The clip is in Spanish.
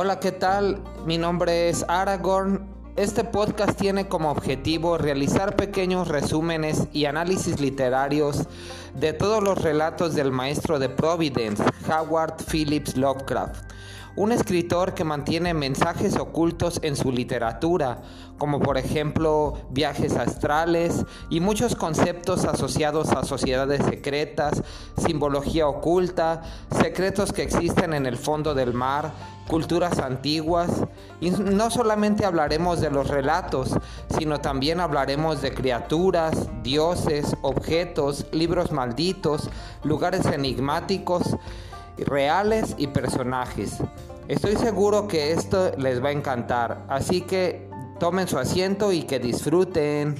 Hola, ¿qué tal? Mi nombre es Aragorn. Este podcast tiene como objetivo realizar pequeños resúmenes y análisis literarios de todos los relatos del maestro de Providence, Howard Phillips Lovecraft un escritor que mantiene mensajes ocultos en su literatura, como por ejemplo viajes astrales y muchos conceptos asociados a sociedades secretas, simbología oculta, secretos que existen en el fondo del mar, culturas antiguas. Y no solamente hablaremos de los relatos, sino también hablaremos de criaturas, dioses, objetos, libros malditos, lugares enigmáticos reales y personajes. Estoy seguro que esto les va a encantar, así que tomen su asiento y que disfruten.